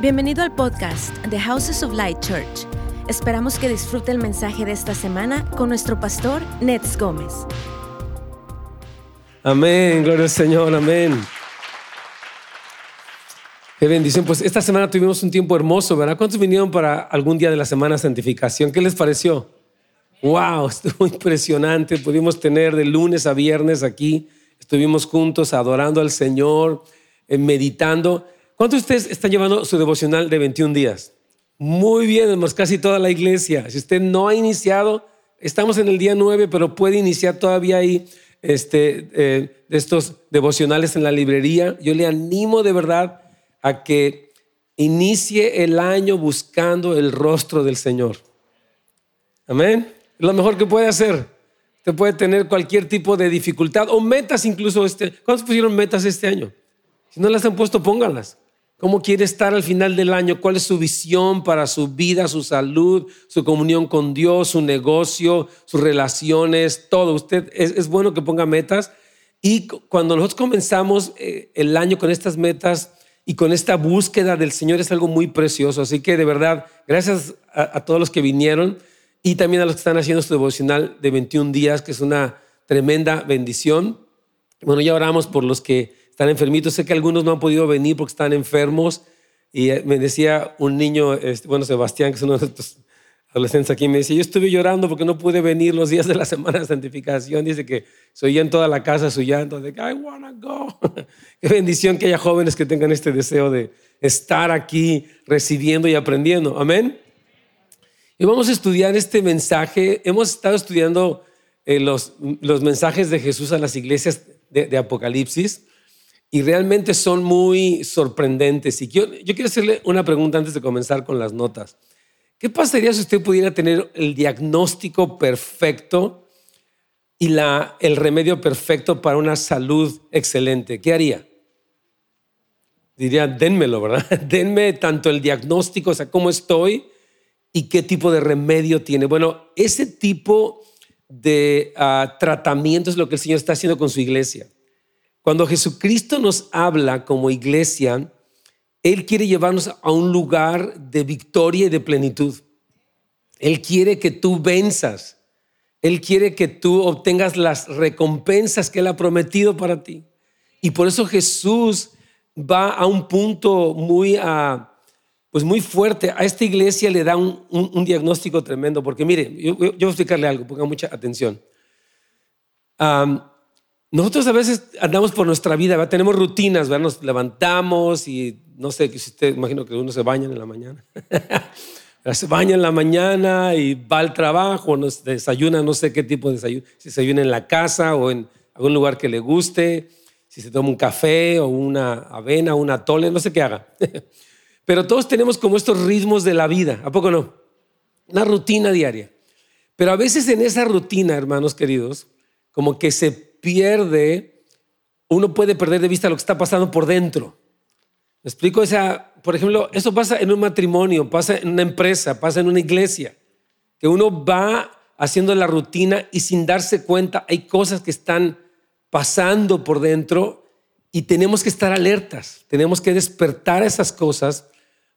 Bienvenido al podcast The Houses of Light Church. Esperamos que disfrute el mensaje de esta semana con nuestro pastor Nets Gómez. Amén, gloria al Señor, amén. Qué bendición. Pues esta semana tuvimos un tiempo hermoso, ¿verdad? ¿Cuántos vinieron para algún día de la semana santificación? ¿Qué les pareció? Wow, estuvo impresionante. Pudimos tener de lunes a viernes aquí. Estuvimos juntos adorando al Señor, eh, meditando. ¿Cuántos de ustedes están llevando su devocional de 21 días? Muy bien, hermanos, casi toda la iglesia. Si usted no ha iniciado, estamos en el día 9, pero puede iniciar todavía ahí este, eh, estos devocionales en la librería. Yo le animo de verdad a que inicie el año buscando el rostro del Señor. Amén. Es lo mejor que puede hacer. Usted puede tener cualquier tipo de dificultad o metas incluso. Este, ¿Cuántos pusieron metas este año? Si no las han puesto, pónganlas. ¿Cómo quiere estar al final del año? ¿Cuál es su visión para su vida, su salud, su comunión con Dios, su negocio, sus relaciones, todo? Usted es, bueno que ponga metas. Y cuando nosotros comenzamos eh, el año con estas metas y con esta búsqueda del Señor es algo muy precioso. Así que de verdad, gracias a, a todos los que vinieron y también a los que están haciendo su devocional de 21 días, que es una tremenda bendición. Bueno, ya oramos por los que están enfermitos. Sé que algunos no han podido venir porque están enfermos. Y eh, me decía un niño, este, bueno, Sebastián, que es uno de estos adolescentes aquí, me dice, yo estuve llorando porque no pude venir los días de la semana de santificación. Dice que se oía en toda la casa su llanto de que I wanna go. Qué bendición que haya jóvenes que tengan este deseo de estar aquí recibiendo y aprendiendo. Amén. Y vamos a estudiar este mensaje. Hemos estado estudiando eh, los, mensajes de Jesús a las iglesias de Apocalipsis y realmente son muy sorprendentes. Y yo, quiero hacerle una pregunta antes de comenzar con las notas. ¿Qué pasaría si usted pudiera tener el diagnóstico perfecto y el remedio perfecto para una salud excelente? ¿Qué haría? Diría, denmelo, ¿verdad? Denme tanto el diagnóstico, o sea, cómo estoy y qué tipo de remedio tiene. Bueno, ese tipo de uh, tratamiento es lo que el Señor está haciendo con su iglesia. Cuando Jesucristo nos habla como iglesia, Él quiere llevarnos a un lugar de victoria y de plenitud. Él quiere que tú venzas. Él quiere que tú obtengas las recompensas que Él ha prometido para ti. Y por eso Jesús va a un punto muy, ah, pues muy fuerte. A esta iglesia le da un, diagnóstico tremendo. Porque mire, yo, voy a explicarle algo, ponga mucha atención. Nosotros a veces andamos por nuestra vida, tenemos rutinas, nos levantamos y no sé, si usted, imagino que uno se baña en la mañana. se baña en la mañana y va al trabajo, nos desayuna, no sé qué tipo de desayuno, si desayuna en la casa o en algún lugar que le guste, si se toma un café o una avena, una tole, no sé qué haga. Pero todos tenemos como estos ritmos de la vida, ¿a poco no? Una rutina diaria. Pero a veces en esa rutina, hermanos queridos, como que se pierde, uno puede perder de vista lo que está pasando por dentro. ¿Me explico? O sea, por ejemplo, eso pasa en un matrimonio, pasa en una empresa, pasa en una iglesia, que uno va haciendo la rutina y sin darse cuenta hay cosas que están pasando por dentro y tenemos que estar alertas, tenemos que despertar esas cosas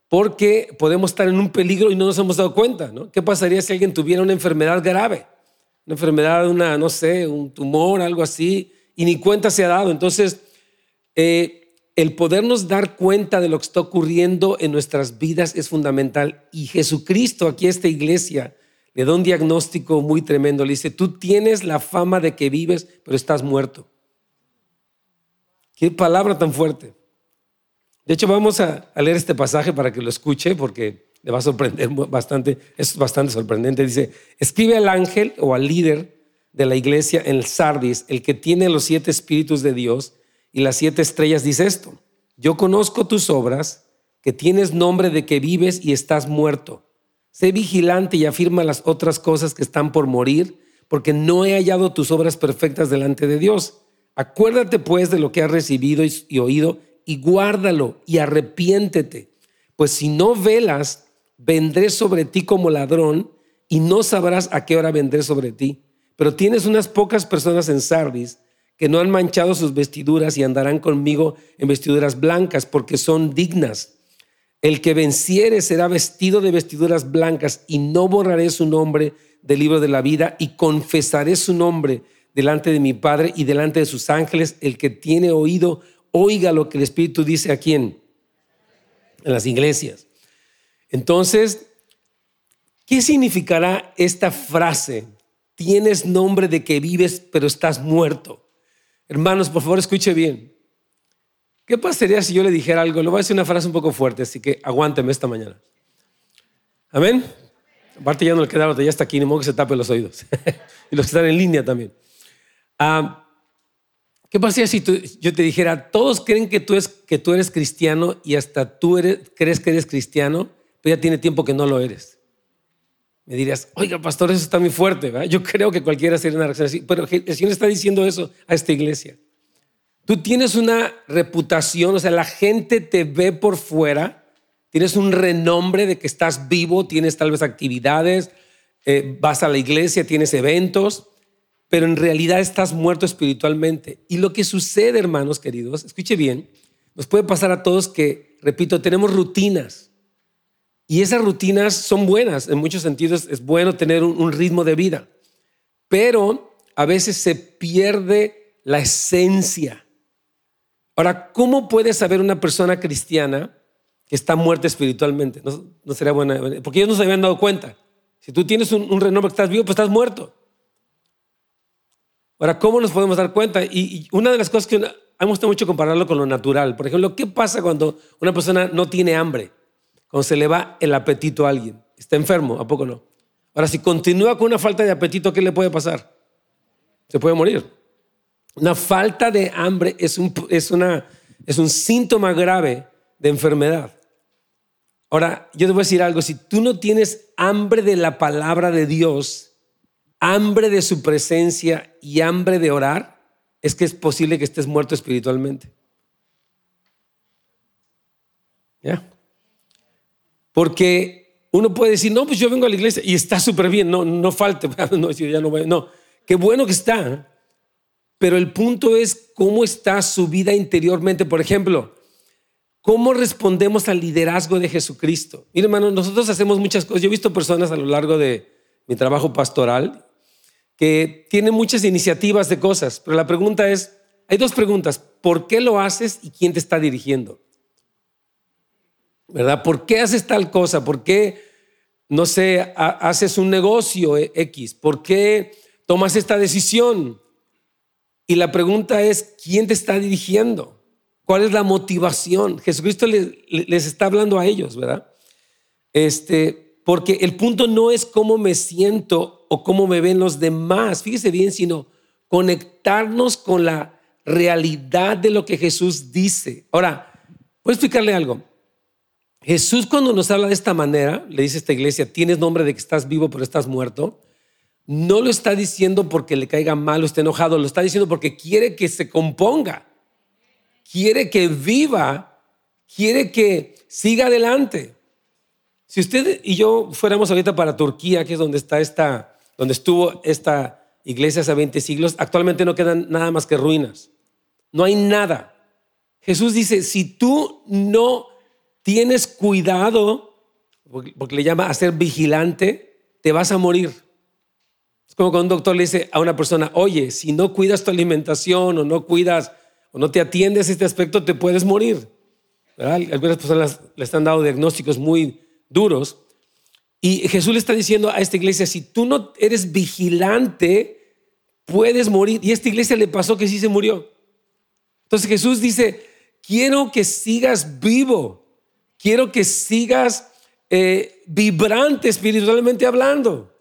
porque podemos estar en un peligro y no nos hemos dado cuenta. ¿no? ¿Qué pasaría si alguien tuviera una enfermedad grave? Una enfermedad, una, no sé, un tumor, algo así, y ni cuenta se ha dado. Entonces, eh, el podernos dar cuenta de lo que está ocurriendo en nuestras vidas es fundamental. Y Jesucristo, aquí a esta iglesia, le da un diagnóstico muy tremendo. Le dice, tú tienes la fama de que vives, pero estás muerto. Qué palabra tan fuerte. De hecho, vamos a, a leer este pasaje para que lo escuche, porque le va a sorprender bastante, es bastante sorprendente. Dice, escribe al ángel o al líder de la iglesia en Sardis, el que tiene los siete espíritus de Dios y las siete estrellas, dice esto, yo conozco tus obras, que tienes nombre de que vives y estás muerto. Sé vigilante y afirma las otras cosas que están por morir, porque no he hallado tus obras perfectas delante de Dios. Acuérdate pues de lo que has recibido y oído y guárdalo y arrepiéntete. Pues si no velas vendré sobre ti como ladrón y no sabrás a qué hora vendré sobre ti. Pero tienes unas pocas personas en Sardis que no han manchado sus vestiduras y andarán conmigo en vestiduras blancas porque son dignas. El que venciere será vestido de vestiduras blancas y no borraré su nombre del libro de la vida y confesaré su nombre delante de mi Padre y delante de sus ángeles. El que tiene oído, oiga lo que el Espíritu dice a quién. En las iglesias. Entonces, ¿qué significará esta frase? Tienes nombre de que vives, pero estás muerto. Hermanos, por favor, escuche bien. ¿Qué pasaría si yo le dijera algo? Le voy a decir una frase un poco fuerte, así que aguánteme esta mañana. Amén. Aparte ya no le queda ya está aquí, ni modo que se tape los oídos. y los que están en línea también. Ah, ¿Qué pasaría si yo te dijera, todos creen que tú, que tú eres cristiano y hasta tú crees que eres cristiano, pero ya tiene tiempo que no lo eres? Me dirías, oiga, pastor, eso está muy fuerte. ¿verdad? Yo creo que cualquiera sería una reacción así, pero el Señor está diciendo eso a esta iglesia. Tú tienes una reputación, o sea, la gente te ve por fuera, tienes un renombre de que estás vivo, tienes tal vez actividades, eh, vas a la iglesia, tienes eventos, pero en realidad estás muerto espiritualmente. Y lo que sucede, hermanos queridos, escuche bien, nos puede pasar a todos que, repito, tenemos rutinas. Y esas rutinas son buenas, en muchos sentidos es bueno tener un, ritmo de vida, pero a veces se pierde la esencia Ahora, ¿cómo puede saber una persona cristiana que está muerta espiritualmente? No, sería buena, porque ellos no se habían dado cuenta. Si tú tienes un, renombre que estás vivo, pues estás muerto. Ahora, ¿cómo nos podemos dar cuenta? Y, una de las cosas que me gusta mucho compararlo con lo natural. Por ejemplo, ¿qué pasa cuando una persona no tiene hambre? Cuando se le va el apetito a alguien. Está enfermo, ¿a poco no? Ahora, si continúa con una falta de apetito, ¿qué le puede pasar? Se puede morir. Una falta de hambre es un, una, es un síntoma grave de enfermedad. Ahora, yo te voy a decir algo, si tú no tienes hambre de la palabra de Dios, hambre de su presencia y hambre de orar, es que es posible que estés muerto espiritualmente. ¿Ya? Porque uno puede decir, no, pues yo vengo a la iglesia y está súper bien, no, no falte, no, ya no, voy, no, qué bueno que está, pero el punto es cómo está su vida interiormente. Por ejemplo, ¿cómo respondemos al liderazgo de Jesucristo? Mire, hermano, nosotros hacemos muchas cosas. Yo he visto personas a lo largo de mi trabajo pastoral que tienen muchas iniciativas de cosas, pero la pregunta es, hay dos preguntas, ¿por qué lo haces y quién te está dirigiendo? ¿Verdad? ¿Por qué haces tal cosa? ¿Por qué, no sé, haces un negocio X? ¿Por qué tomas esta decisión? Y la pregunta es, ¿quién te está dirigiendo? ¿Cuál es la motivación? Jesucristo les, está hablando a ellos, ¿verdad? Este, porque el punto no es cómo me siento o cómo me ven los demás, fíjese bien, sino conectarnos con la realidad de lo que Jesús dice. Ahora, voy a explicarle algo. Jesús cuando nos habla de esta manera, le dice a esta iglesia, tienes nombre de que estás vivo pero estás muerto no lo está diciendo porque le caiga mal o esté enojado, lo está diciendo porque quiere que se componga, quiere que viva, quiere que siga adelante. Si usted y yo fuéramos ahorita para Turquía, que es donde está esta, donde estuvo esta iglesia hace 20 siglos, actualmente no quedan nada más que ruinas. No hay nada. Jesús dice, si tú no tienes cuidado, porque le llama a ser vigilante, te vas a morir. Es como cuando un doctor le dice a una persona, oye, si no cuidas tu alimentación o no cuidas o no te atiendes a este aspecto, te puedes morir. Algunas personas le están dando diagnósticos muy duros. Y Jesús le está diciendo a esta iglesia, si tú no eres vigilante, puedes morir. Y a esta iglesia le pasó que sí se murió. Entonces Jesús dice, quiero que sigas vivo, quiero que sigas eh, vibrante espiritualmente hablando.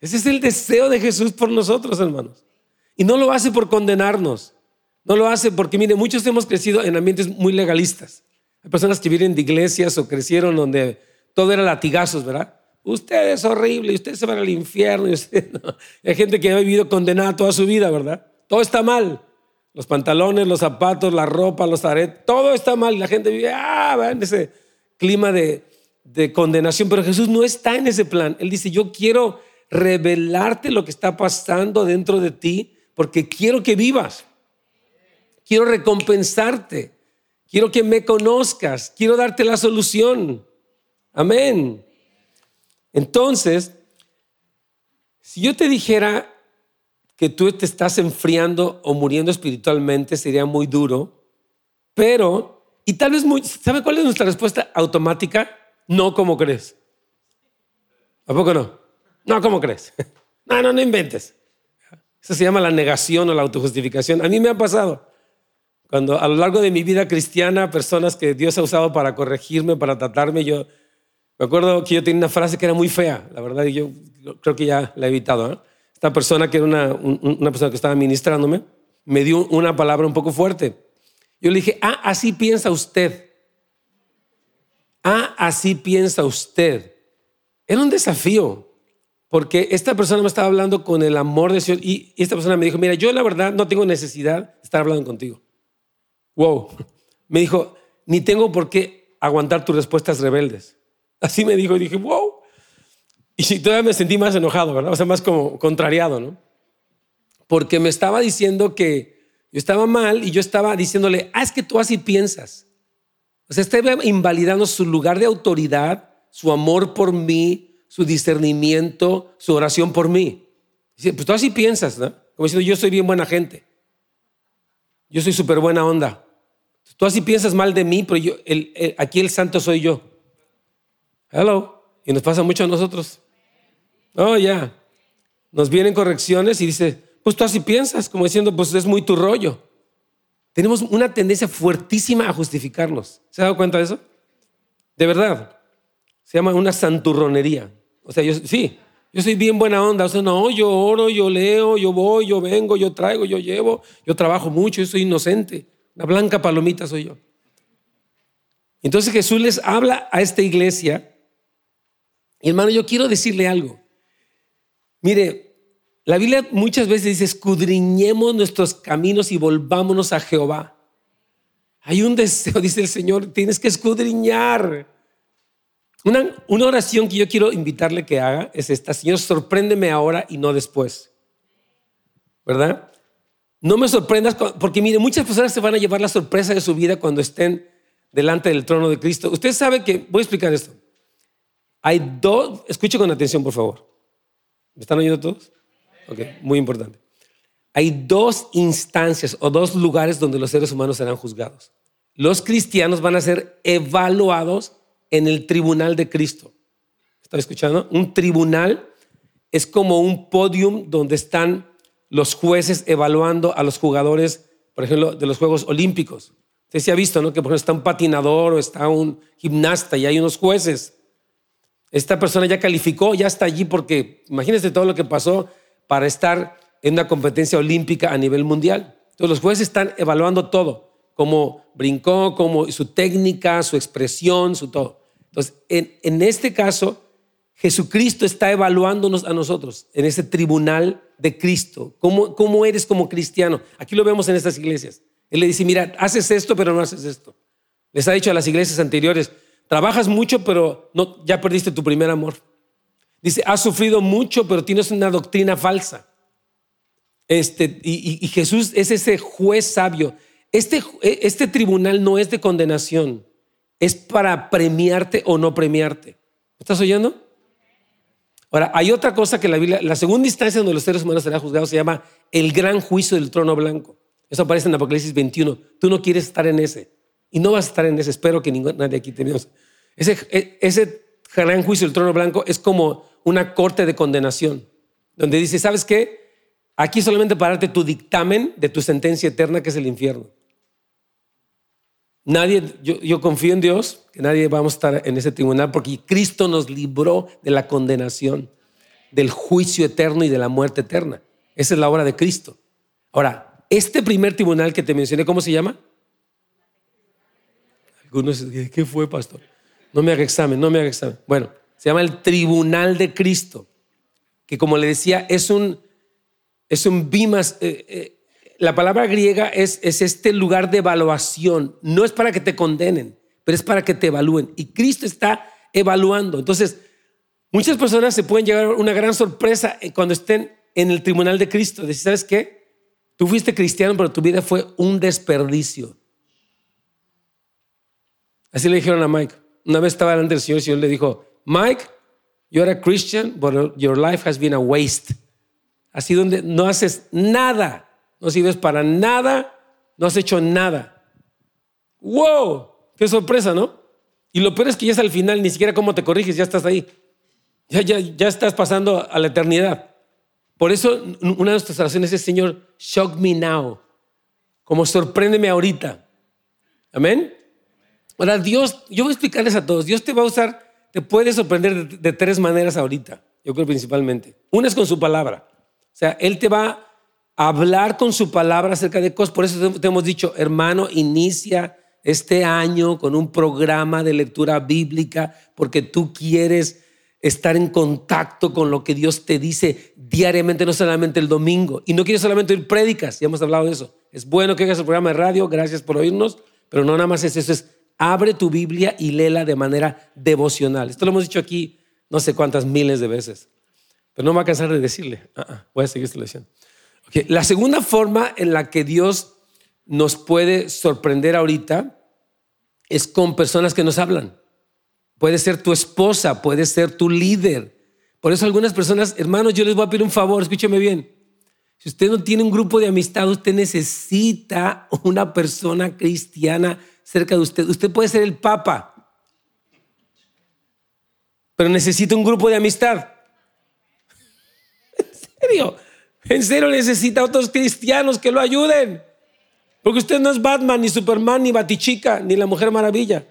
Ese es el deseo de Jesús por nosotros, hermanos. Y no lo hace por condenarnos. No lo hace porque, mire, muchos hemos crecido en ambientes muy legalistas. Hay personas que vienen de iglesias o crecieron donde todo era latigazos, ¿verdad? Usted es horrible usted se va al infierno. Y Hay gente que ha vivido condenada toda su vida, ¿verdad? Todo está mal. Los pantalones, los zapatos, la ropa, los aretes, todo está mal. Y la gente vive ah, en ese clima de, de condenación. Pero Jesús no está en ese plan. Él dice, yo quiero revelarte lo que está pasando dentro de ti porque quiero que vivas. Quiero recompensarte. Quiero que me conozcas. Quiero darte la solución. Amén. Entonces, si yo te dijera que tú te estás enfriando o muriendo espiritualmente, sería muy duro. Pero, y tal vez muy, ¿sabe cuál es nuestra respuesta automática? No como crees. ¿A poco no? No, ¿cómo crees? No, no, no inventes. Eso se llama la negación o la autojustificación. A mí me ha pasado. Cuando a lo largo de mi vida cristiana, personas que Dios ha usado para corregirme, para tratarme, yo me acuerdo que yo tenía una frase que era muy fea, la verdad, y yo creo que ya la he evitado. Esta persona, que era una, una persona que estaba ministrándome, me dio una palabra un poco fuerte. Yo le dije, ah, así piensa usted. Ah, así piensa usted. Era un desafío, porque esta persona me estaba hablando con el amor de Dios y esta persona me dijo, mira, yo la verdad no tengo necesidad de estar hablando contigo. Wow. Me dijo, ni tengo por qué aguantar tus respuestas rebeldes. Así me dijo y dije, wow. Y todavía me sentí más enojado, ¿verdad? O sea, más como contrariado, ¿no? Porque me estaba diciendo que yo estaba mal y yo estaba diciéndole, ah, es que tú así piensas. O sea, estaba invalidando su lugar de autoridad, su amor por mí, su discernimiento, su oración por mí. Dice, pues tú así piensas, ¿no? Como diciendo, yo soy bien buena gente. Yo soy súper buena onda. Tú así piensas mal de mí, pero yo, aquí el santo soy yo. Hello. Y nos pasa mucho a nosotros. Oh, ya. Nos vienen correcciones y dice, pues tú así piensas, como diciendo, pues es muy tu rollo. Tenemos una tendencia fuertísima a justificarnos. ¿Se ha dado cuenta de eso? De verdad. Se llama una santurronería. O sea, yo sí, yo soy bien buena onda. O sea, no, yo oro, yo leo, yo voy, yo vengo, yo traigo, yo llevo, yo trabajo mucho, yo soy inocente. La blanca palomita soy yo. Entonces Jesús les habla a esta iglesia. Y hermano, yo quiero decirle algo. Mire, la Biblia muchas veces dice, escudriñemos nuestros caminos y volvámonos a Jehová. Hay un deseo, dice el Señor, tienes que escudriñar. Una, oración que yo quiero invitarle que haga es esta, Señor, sorpréndeme ahora y no después. ¿Verdad? No me sorprendas, porque mire, muchas personas se van a llevar la sorpresa de su vida cuando estén delante del trono de Cristo. Usted sabe que, voy a explicar esto. Hay dos, escuche con atención, por favor. ¿Me están oyendo todos? Ok, muy importante. Hay dos instancias o dos lugares donde los seres humanos serán juzgados. Los cristianos van a ser evaluados en el tribunal de Cristo. ¿Está escuchando? Un tribunal es como un podium donde están los jueces evaluando a los jugadores, por ejemplo, de los Juegos Olímpicos. Usted se ha visto, ¿no? Que por ejemplo está un patinador o está un gimnasta y hay unos jueces. Esta persona ya calificó, ya está allí porque imagínese todo lo que pasó para estar en una competencia olímpica a nivel mundial. Entonces los jueces están evaluando todo cómo brincó, cómo su técnica, su expresión, su todo. Entonces, en, este caso, Jesucristo está evaluándonos a nosotros en ese tribunal de Cristo. ¿Cómo, ¿Cómo eres como cristiano? Aquí lo vemos en estas iglesias. Él le dice, mira, haces esto, pero no haces esto. Les ha dicho a las iglesias anteriores, trabajas mucho, pero no, ya perdiste tu primer amor. Dice, has sufrido mucho, pero tienes una doctrina falsa. Este, y Jesús es ese juez sabio este, e, este tribunal no es de condenación, es para premiarte o no premiarte. ¿Estás oyendo? Ahora, hay otra cosa que la Biblia, la segunda instancia donde los seres humanos serán juzgados se llama el gran juicio del trono blanco. Eso aparece en Apocalipsis 21. Tú no quieres estar en ese. Y no vas a estar en ese. Espero que nadie aquí tenemos. Ese, e, ese gran juicio del trono blanco es como una corte de condenación, donde dice, ¿sabes qué? Aquí solamente para tu dictamen de tu sentencia eterna, que es el infierno. Nadie, yo, confío en Dios, que nadie vamos a estar en ese tribunal porque Cristo nos libró de la condenación, del juicio eterno y de la muerte eterna. Esa es la obra de Cristo. Ahora, este primer tribunal que te mencioné, ¿cómo se llama? ¿Qué fue, pastor? No me haga examen, no me haga examen. Bueno, se llama el tribunal de Cristo, que como le decía, es un, es un bimas, eh, eh, la palabra griega es, es este lugar de evaluación. No es para que te condenen, pero es para que te evalúen. Y Cristo está evaluando. Entonces, muchas personas se pueden llevar una gran sorpresa eh, cuando estén en el tribunal de Cristo. Decir, ¿sabes qué? Tú fuiste cristiano, pero tu vida fue un desperdicio. Así le dijeron a Mike. Una vez estaba delante del Señor y el Señor le dijo, Mike, you're a Christian, but your life has been a waste. Así donde no haces nada, no sirves para nada, no has hecho nada. ¡Wow! ¡Qué sorpresa, ¿no? Y lo peor es que ya es al final, ni siquiera cómo te corriges, ya estás ahí. Ya, ya, ya estás pasando a la eternidad. Por eso una de nuestras oraciones es, Señor, shock me now. Como sorpréndeme ahorita. Amén. Ahora, Dios, yo voy a explicarles a todos, Dios te va a usar, te puede sorprender de, tres maneras ahorita, yo creo principalmente. Una es con su palabra. O sea, Él te va a hablar con su palabra acerca de cosas. Por eso te hemos dicho, hermano, inicia este año con un programa de lectura bíblica porque tú quieres estar en contacto con lo que Dios te dice diariamente, no solamente el domingo. Y no quieres solamente oír prédicas, ya hemos hablado de eso. Es bueno que hagas el programa de radio, gracias por oírnos, pero no nada más es eso, es abre tu Biblia y léela de manera devocional. Esto lo hemos dicho aquí no sé cuántas miles de veces, pero no me va a cansar de decirle. Ah, ah, voy a seguir esta lección. La segunda forma en la que Dios nos puede sorprender ahorita es con personas que nos hablan. Puede ser tu esposa, puede ser tu líder. Por eso algunas personas, hermanos, yo les voy a pedir un favor, escúcheme bien. Si usted no tiene un grupo de amistad, usted necesita una persona cristiana cerca de usted. Usted puede ser el papa, pero necesita un grupo de amistad. ¿En serio? ¿En serio necesita otros cristianos que lo ayuden? Porque usted no es Batman, ni Superman, ni Batichica, ni la Mujer Maravilla.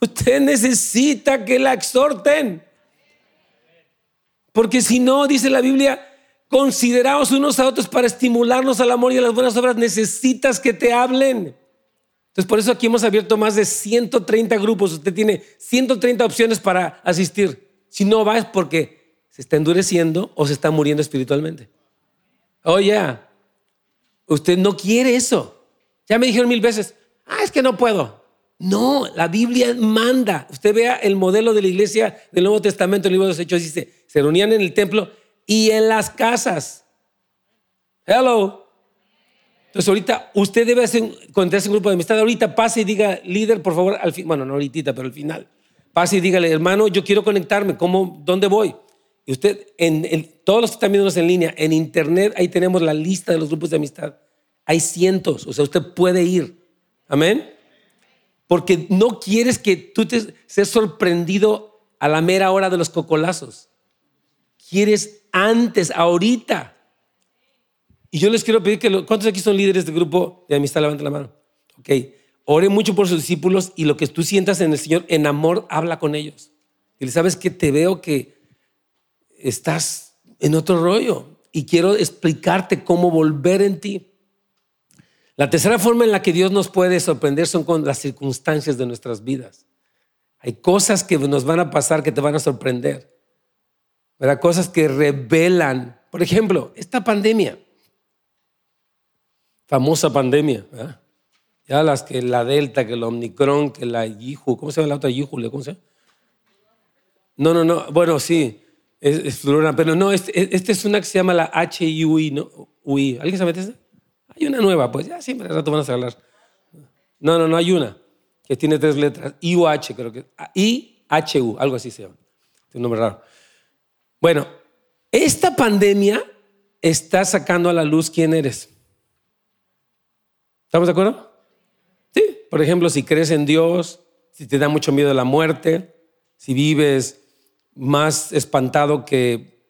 Usted necesita que la exhorten. Porque si no, dice la Biblia, consideraos unos a otros para estimularnos al amor y a las buenas obras. Necesitas que te hablen. Entonces, por eso aquí hemos abierto más de 130 grupos. Usted tiene 130 opciones para asistir. Si no va es porque se está endureciendo o se está muriendo espiritualmente. Oye, oh, usted no quiere eso. Ya me dijeron mil veces, ah, es que no puedo. No, la Biblia manda. Usted vea el modelo de la iglesia del Nuevo Testamento, el libro de los Hechos dice, se reunían en el templo y en las casas. Hello. Entonces ahorita usted debe hacer, encontrarse un grupo de amistad. Ahorita pase y diga, líder, por favor, al fin, bueno, no ahorita, pero al final. Pase y dígale, hermano, yo quiero conectarme, ¿cómo, dónde voy? Y usted, en, todos los que están viéndonos en línea, en internet, ahí tenemos la lista de los grupos de amistad. Hay cientos, o sea, usted puede ir. Amén porque no quieres que tú te seas sorprendido a la mera hora de los cocolazos. Quieres antes, ahorita. Y yo les quiero pedir que, ¿cuántos aquí son líderes del grupo de amistad? Levanten la mano. Ok, ore mucho por sus discípulos y lo que tú sientas en el Señor, en amor, habla con ellos. Y le sabes que te veo que estás en otro rollo y quiero explicarte cómo volver en ti. La tercera forma en la que Dios nos puede sorprender son con las circunstancias de nuestras vidas. Hay cosas que nos van a pasar que te van a sorprender. ¿verdad? Cosas que revelan. Por ejemplo, esta pandemia. Famosa pandemia. Ya las que la Delta, que la Omicron, que la Yihu. ¿Cómo se llama la otra Yihu? ¿Cómo se llama? No, no, no. Bueno, sí. Es, florona. Pero no, esta este es una que se llama la HIUI, ¿no? UI. ¿Alguien sabe esta? Hay una nueva, pues ya siempre al rato van a hablar. No, no, no hay una que tiene tres letras. IUH, creo que. IHU, algo así se llama. Es un nombre raro. Bueno, esta pandemia está sacando a la luz quién eres. ¿Estamos de acuerdo? Sí. Por ejemplo, si crees en Dios, si te da mucho miedo la muerte, si vives más espantado que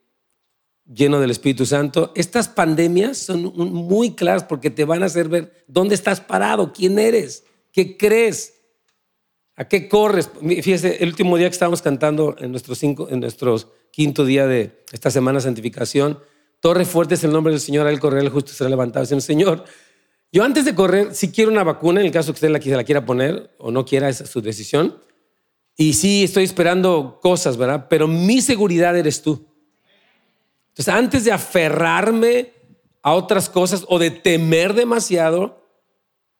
lleno del Espíritu Santo. Estas pandemias son muy claras porque te van a hacer ver dónde estás parado, quién eres, qué crees, a qué corres. Fíjese, el último día que estábamos cantando en nuestro, cinco, en quinto día de esta semana de santificación, Torre fuerte es el nombre del Señor, a él correr el justo será levantado. Señor, yo antes de correr, si quiero una vacuna, en el caso que usted la, la quiera poner o no quiera, es su decisión. Y sí, estoy esperando cosas, ¿verdad? Pero mi seguridad eres tú. Entonces, antes de aferrarme a otras cosas o de temer demasiado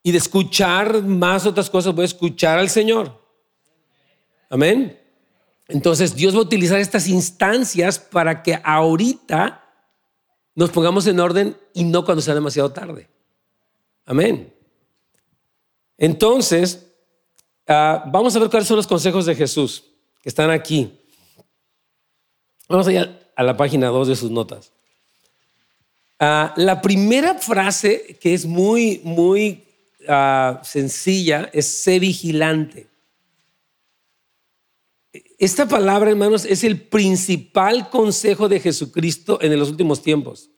y de escuchar más otras cosas, voy a escuchar al Señor. Amén. Entonces, Dios va a utilizar estas instancias para que ahorita nos pongamos en orden y no cuando sea demasiado tarde. Amén. Entonces, Ah, vamos a ver cuáles son los consejos de Jesús que están aquí. Vamos allá a la página 2 de sus notas. Ah, la primera frase que es muy, muy ah, sencilla es sé vigilante. Esta palabra, hermanos, es el principal consejo de Jesucristo en los últimos tiempos.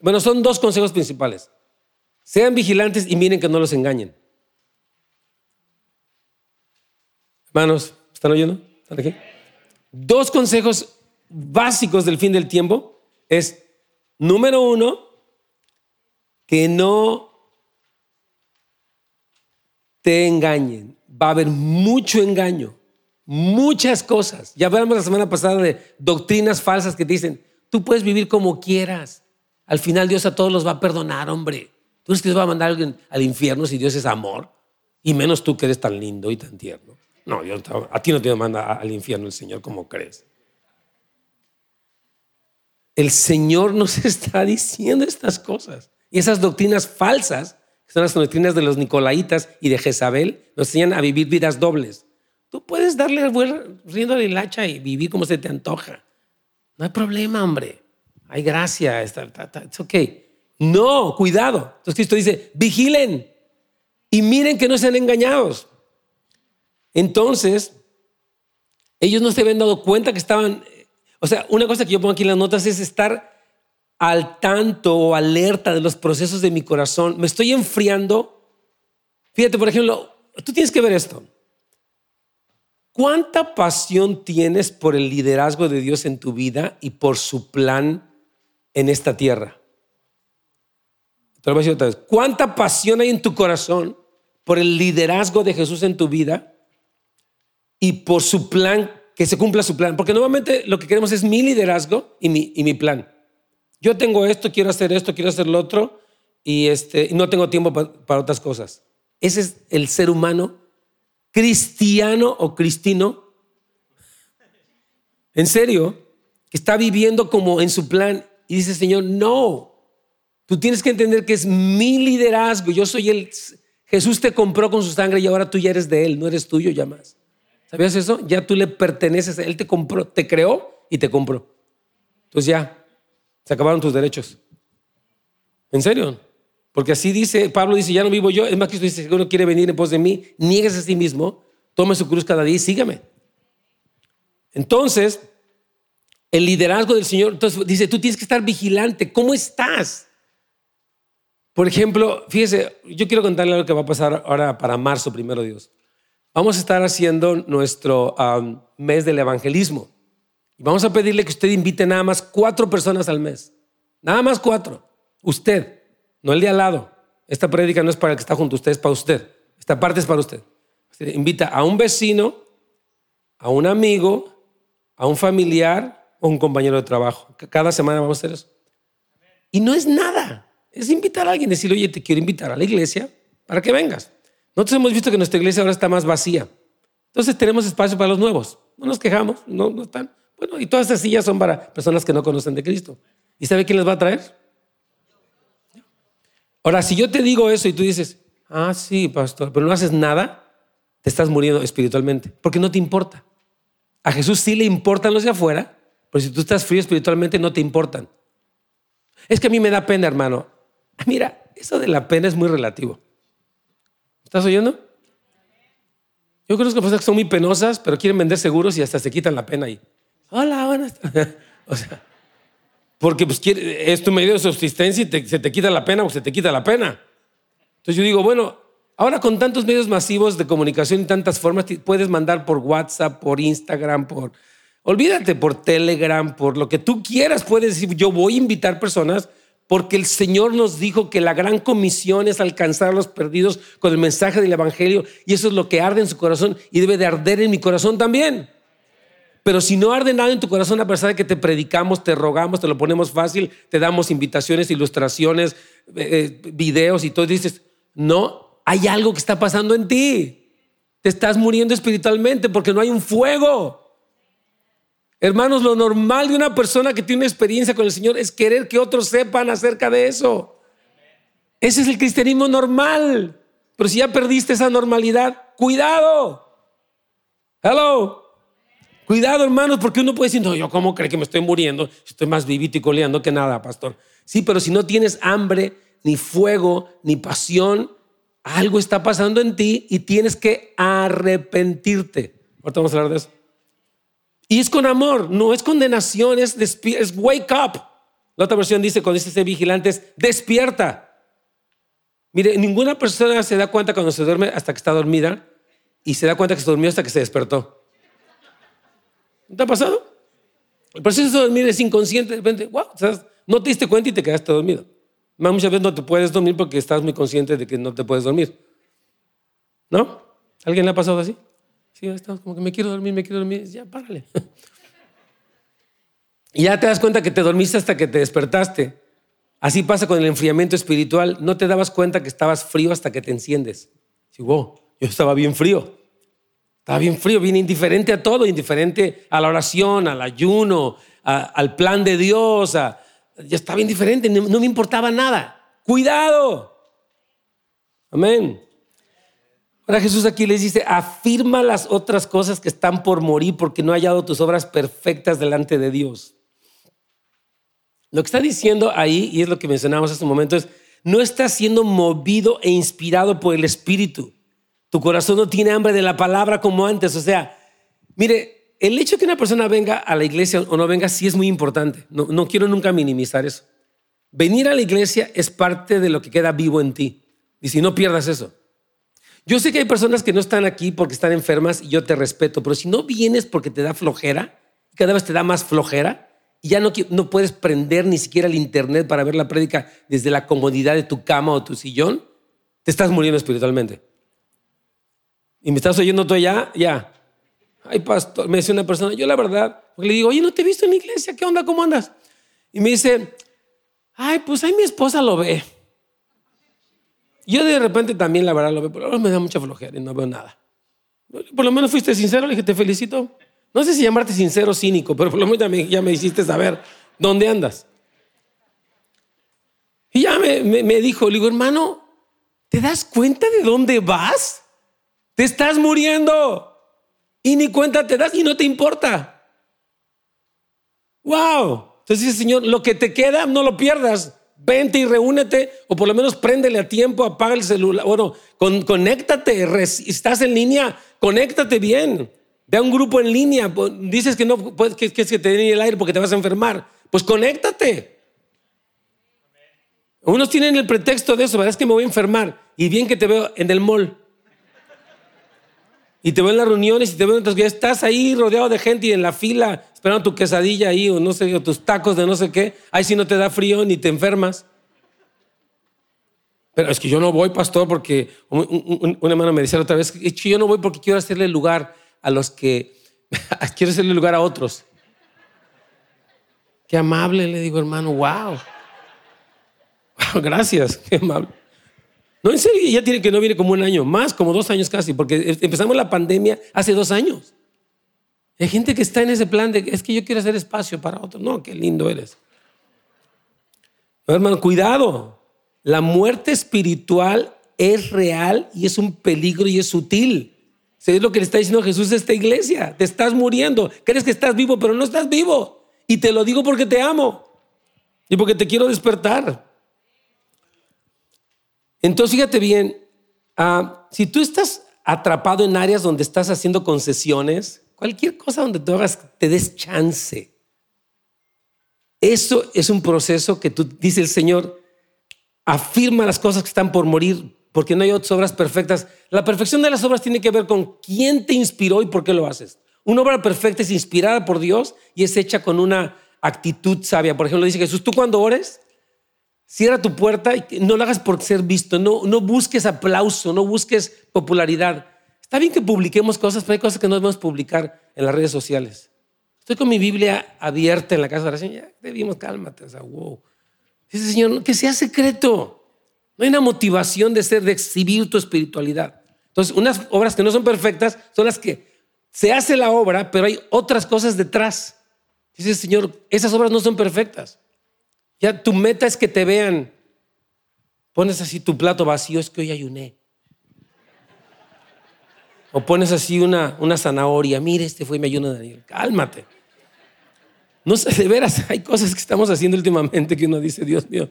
Bueno, son dos consejos principales. Sean vigilantes y miren que no los engañen. Hermanos, ¿están oyendo? ¿Están aquí? Dos consejos básicos del fin del tiempo es, número uno, que no te engañen. Va a haber mucho engaño, muchas cosas. Ya hablamos la semana pasada de doctrinas falsas que dicen, tú puedes vivir como quieras. Al final Dios a todos los va a perdonar, hombre. ¿Tú crees que Dios va a mandar a alguien al infierno si Dios es amor? Y menos tú que eres tan lindo y tan tierno. No, a ti no te manda al infierno el Señor como crees. El Señor nos está diciendo estas cosas. Y esas doctrinas falsas, que son las doctrinas de los Nicolaitas y de Jezabel, nos enseñan a vivir vidas dobles. Tú puedes darle riendo la hacha y vivir como se te antoja. No hay problema, hombre. Hay gracia. Es ok. No, cuidado. Entonces Cristo dice, vigilen y miren que no sean engañados. Entonces, ellos no se habían dado cuenta que estaban, o sea, una cosa que yo pongo aquí en las notas es estar al tanto o alerta de los procesos de mi corazón. Me estoy enfriando. Fíjate, por ejemplo, tú tienes que ver esto. ¿Cuánta pasión tienes por el liderazgo de Dios en tu vida y por su plan en esta tierra? Te lo voy a decir otra vez. ¿Cuánta pasión hay en tu corazón por el liderazgo de Jesús en tu vida y por su plan, que se cumpla su plan. Porque normalmente lo que queremos es mi liderazgo y mi, y mi plan. Yo tengo esto, quiero hacer esto, quiero hacer lo otro y, este, no tengo tiempo para, otras cosas. Ese es el ser humano cristiano o cristino. En serio, que está viviendo como en su plan y dice, Señor, no. Tú tienes que entender que es mi liderazgo. Yo soy el... Jesús te compró con su sangre y ahora tú ya eres de Él, no eres tuyo ya más. ¿Sabías eso? Ya tú le perteneces, Él te compró, te creó y te compró. Entonces ya, se acabaron tus derechos. ¿En serio? Porque así dice, Pablo dice, ya no vivo yo. Es más, Cristo dice, si uno quiere venir en pos de mí, niegues a sí mismo, tome su cruz cada día y sígame. Entonces, el liderazgo del Señor, entonces dice, tú tienes que estar vigilante. ¿Cómo estás? Por ejemplo, fíjese, yo quiero contarle lo que va a pasar ahora para marzo, primero Dios. Vamos a estar haciendo nuestro mes del evangelismo. Y vamos a pedirle que usted invite nada más cuatro personas al mes. Nada más cuatro. Usted, no el de al lado. Esta prédica no es para el que está junto a usted, es para usted. Esta parte es para usted. invita a un vecino, a un amigo, a un familiar o un compañero de trabajo. Cada semana vamos a hacer eso. Y no es nada. Es invitar a alguien, decirle, oye, te quiero invitar a la iglesia para que vengas. Nosotros hemos visto que nuestra iglesia ahora está más vacía. Entonces tenemos espacio para los nuevos. No nos quejamos, no, no están. Bueno, y todas estas sillas son para personas que no conocen de Cristo. ¿Y sabe quién les va a traer? Ahora, si yo te digo eso y tú dices, ah, sí, pastor, pero no haces nada, te estás muriendo espiritualmente, porque no te importa. A Jesús sí le importan los de afuera, pero si tú estás frío espiritualmente, no te importan. Es que a mí me da pena, hermano. Mira, eso de la pena es muy relativo. ¿Estás oyendo? Yo conozco personas que son muy penosas, pero quieren vender seguros y hasta se quitan la pena ahí. Hola, buenas. o sea, porque pues, es tu medio de subsistencia y se te quita la pena o se te quita la pena. Entonces yo digo, bueno, ahora con tantos medios masivos de comunicación y tantas formas, puedes mandar por WhatsApp, por Instagram, por... Olvídate, por Telegram, por lo que tú quieras, puedes decir, yo voy a invitar personas porque el Señor nos dijo que la gran comisión es alcanzar a los perdidos con el mensaje del Evangelio y eso es lo que arde en su corazón y debe de arder en mi corazón también. Pero si no arde nada en tu corazón, a pesar de que te predicamos, te rogamos, te lo ponemos fácil, te damos invitaciones, ilustraciones, eh, eh, videos y todo, dices, no, hay algo que está pasando en ti. Te estás muriendo espiritualmente porque no hay un fuego. Hermanos, lo normal de una persona que tiene una experiencia con el Señor es querer que otros sepan acerca de eso. Ese es el cristianismo normal. Pero si ya perdiste esa normalidad, cuidado. Hello. Cuidado, hermanos, porque uno puede decir, no, yo cómo cree que me estoy muriendo, estoy más vivito y coleando que nada, pastor. Sí, pero si no tienes hambre, ni fuego, ni pasión, algo está pasando en ti y tienes que arrepentirte. Ahorita vamos a hablar de eso. Y es con amor, no es condenación, es, es wake up. La otra versión dice, cuando dice ser vigilante, es despierta. Mire, ninguna persona se da cuenta cuando se duerme hasta que está dormida y se da cuenta que se durmió hasta que se despertó. ¿No te ha pasado? El proceso de dormir es inconsciente, de repente, wow, no te diste cuenta y te quedaste dormido. muchas veces no te puedes dormir porque estás muy consciente de que no te puedes dormir. ¿No? ¿Alguien le ha pasado así? Sí, estamos como que me quiero dormir, me quiero dormir. Ya, párale. Y ya te das cuenta que te dormiste hasta que te despertaste. Así pasa con el enfriamiento espiritual. No te dabas cuenta que estabas frío hasta que te enciendes. Sí, wow, yo estaba bien frío. Estaba bien frío, bien indiferente a todo, indiferente a la oración, al ayuno, al plan de Dios. ya estaba indiferente, no, no me importaba nada. Cuidado. Amén. Ahora Jesús aquí les dice, afirma las otras cosas que están por morir porque no ha hallado tus obras perfectas delante de Dios. Lo que está diciendo ahí, y es lo que mencionamos hace un momento, es, no estás siendo movido e inspirado por el Espíritu. Tu corazón no tiene hambre de la palabra como antes. O sea, mire, el hecho de que una persona venga a la iglesia o no venga sí es muy importante. No quiero nunca minimizar eso. Venir a la iglesia es parte de lo que queda vivo en ti. Y si no pierdas eso. Yo sé que hay personas que no están aquí porque están enfermas y yo te respeto, pero si no vienes porque te da flojera, cada vez te da más flojera, y ya no, no puedes prender ni siquiera el internet para ver la prédica desde la comodidad de tu cama o tu sillón, te estás muriendo espiritualmente. Y me estás oyendo tú allá, ya. Ay, pastor, me dice una persona, yo la verdad, le digo, oye, no te he visto en la iglesia, ¿qué onda? ¿Cómo andas? Y me dice, ay, pues ahí mi esposa lo ve. Yo de repente también la verdad lo veo, pero ahora me da mucha flojera y no veo nada. Por lo menos fuiste sincero, le dije, te felicito. No sé si llamarte sincero o cínico, pero por lo menos ya me, hiciste saber dónde andas. Y ya me, me dijo, le digo, hermano, ¿te das cuenta de dónde vas? Te estás muriendo. Y ni cuenta te das y no te importa. ¡Wow! Entonces dice, Señor, lo que te queda no lo pierdas vente y reúnete, o por lo menos préndele a tiempo, apaga el celular, bueno, con, conéctate, estás en línea, conéctate bien. Ve a un grupo en línea, dices que no puedes, que, que, te den el aire porque te vas a enfermar, pues conéctate. Unos tienen el pretexto de eso, ¿verdad? Es que me voy a enfermar y bien que te veo en el mall. Y te veo en las reuniones y te veo en otras estás ahí rodeado de gente y en la fila esperando tu quesadilla ahí o no sé, tus tacos de no sé qué. Ahí sí no te da frío ni te enfermas. Pero es que yo no voy, pastor, porque un, hermano me decía otra vez, que yo no voy porque quiero hacerle lugar a los que, quiero hacerle lugar a otros. Qué amable, le digo, hermano, wow. Gracias, qué amable. No, en serio, ya tiene que no viene como un año, más como dos años casi, porque empezamos la pandemia hace dos años. Hay gente que está en ese plan de, es que yo quiero hacer espacio para otros. No, qué lindo eres. hermano, cuidado. La muerte espiritual es real y es un peligro y es sutil. Es lo que le está diciendo Jesús a esta iglesia. Te estás muriendo. Crees que estás vivo, pero no estás vivo. Y te lo digo porque te amo y porque te quiero despertar. Entonces, fíjate bien, ah, si tú estás atrapado en áreas donde estás haciendo concesiones, cualquier cosa donde tú hagas, te des chance. Eso es un proceso que tú, dice el Señor, afirma las cosas que están por morir, porque no hay otras obras perfectas. La perfección de las obras tiene que ver con quién te inspiró y por qué lo haces. Una obra perfecta es inspirada por Dios y es hecha con una actitud sabia. Por ejemplo, dice Jesús, tú cuando ores, Cierra tu puerta y no lo hagas por ser visto. No, no busques aplauso, no busques popularidad. Está bien que publiquemos cosas, pero hay cosas que no debemos publicar en las redes sociales. Estoy con mi Biblia abierta en la casa de oración. Ya debimos, cálmate. O sea, wow. Dice Señor, que sea secreto. No hay una motivación de ser, de exhibir tu espiritualidad. Entonces, unas obras que no son perfectas son las que se hace la obra, pero hay otras cosas detrás. Dice Señor, esas obras no son perfectas. Ya tu meta es que te vean. Pones así tu plato vacío, es que hoy ayuné. O pones así una, una zanahoria. Mire, este fue mi ayuno de Daniel. Cálmate. No sé, de veras, hay cosas que estamos haciendo últimamente que uno dice, Dios mío,